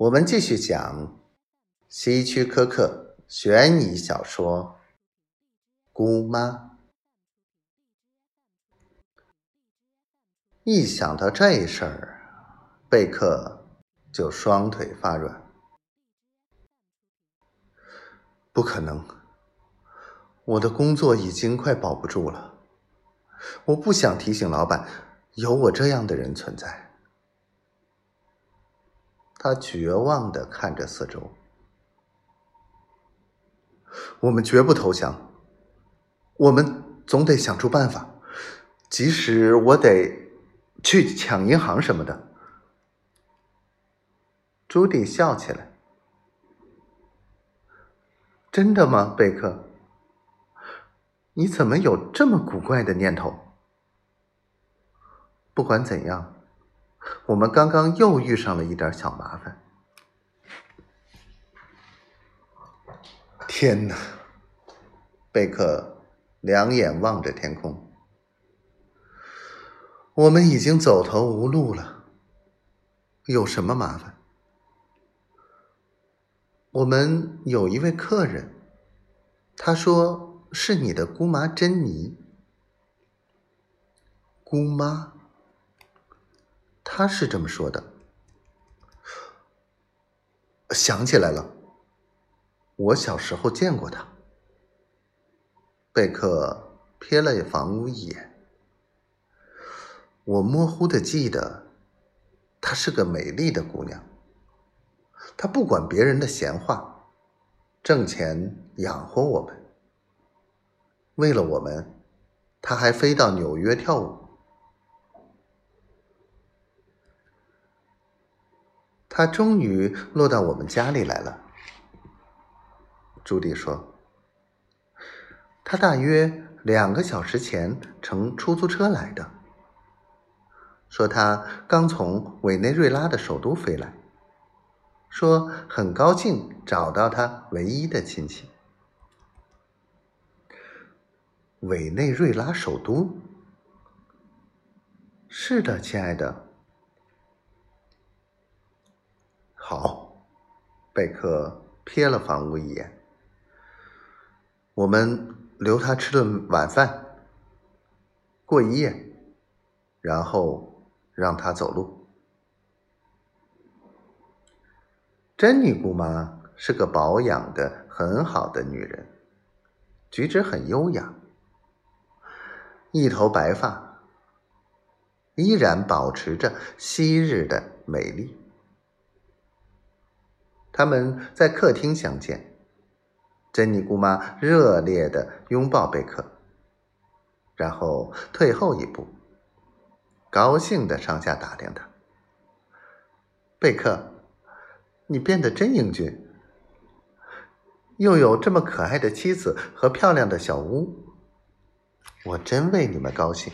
我们继续讲希区柯克悬疑小说《姑妈》。一想到这事儿，贝克就双腿发软。不可能，我的工作已经快保不住了。我不想提醒老板，有我这样的人存在。他绝望的看着四周。我们绝不投降，我们总得想出办法，即使我得去抢银行什么的。朱迪笑起来。真的吗，贝克？你怎么有这么古怪的念头？不管怎样，我们刚刚又遇上了一点小麻烦。天哪！贝克两眼望着天空，我们已经走投无路了。有什么麻烦？我们有一位客人，他说是你的姑妈珍妮。姑妈，他是这么说的。想起来了，我小时候见过她。贝克瞥了房屋一眼，我模糊的记得，她是个美丽的姑娘。他不管别人的闲话，挣钱养活我们。为了我们，他还飞到纽约跳舞。他终于落到我们家里来了。朱迪说：“他大约两个小时前乘出租车来的，说他刚从委内瑞拉的首都飞来。”说很高兴找到他唯一的亲戚。委内瑞拉首都。是的，亲爱的。好，贝克瞥了房屋一眼。我们留他吃顿晚饭，过一夜，然后让他走路。珍妮姑妈是个保养的很好的女人，举止很优雅，一头白发，依然保持着昔日的美丽。他们在客厅相见，珍妮姑妈热烈的拥抱贝克，然后退后一步，高兴的上下打量他，贝克。你变得真英俊，又有这么可爱的妻子和漂亮的小屋，我真为你们高兴。